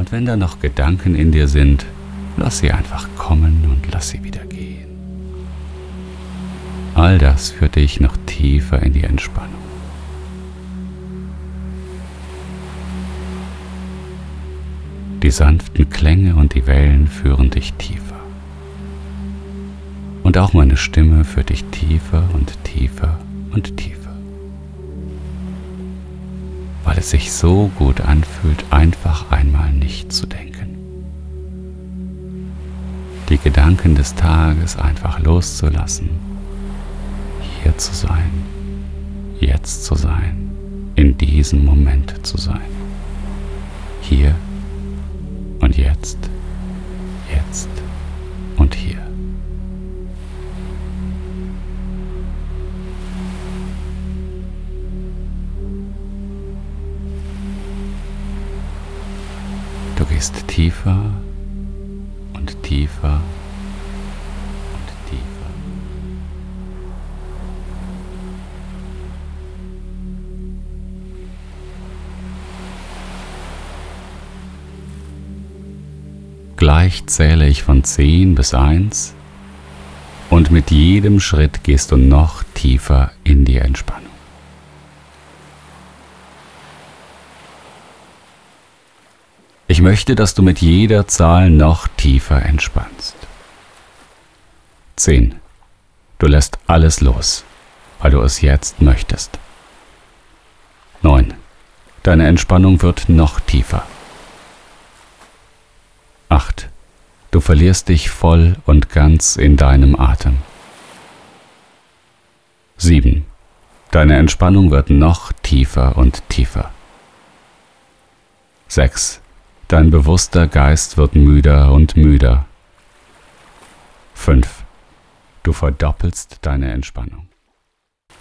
Und wenn da noch Gedanken in dir sind, lass sie einfach kommen und lass sie wieder gehen. All das führt dich noch tiefer in die Entspannung. Die sanften Klänge und die Wellen führen dich tiefer. Und auch meine Stimme führt dich tiefer und tiefer und tiefer. Weil es sich so gut anfühlt, einfach einmal nicht zu denken. Die Gedanken des Tages einfach loszulassen, hier zu sein, jetzt zu sein, in diesem Moment zu sein. Hier und jetzt, gehst tiefer und tiefer und tiefer. Gleich zähle ich von 10 bis 1 und mit jedem Schritt gehst du noch tiefer in die Entspannung. Ich möchte, dass du mit jeder Zahl noch tiefer entspannst. 10. Du lässt alles los, weil du es jetzt möchtest. 9. Deine Entspannung wird noch tiefer. 8. Du verlierst dich voll und ganz in deinem Atem. 7. Deine Entspannung wird noch tiefer und tiefer. 6. Dein bewusster Geist wird müder und müder. 5. Du verdoppelst deine Entspannung.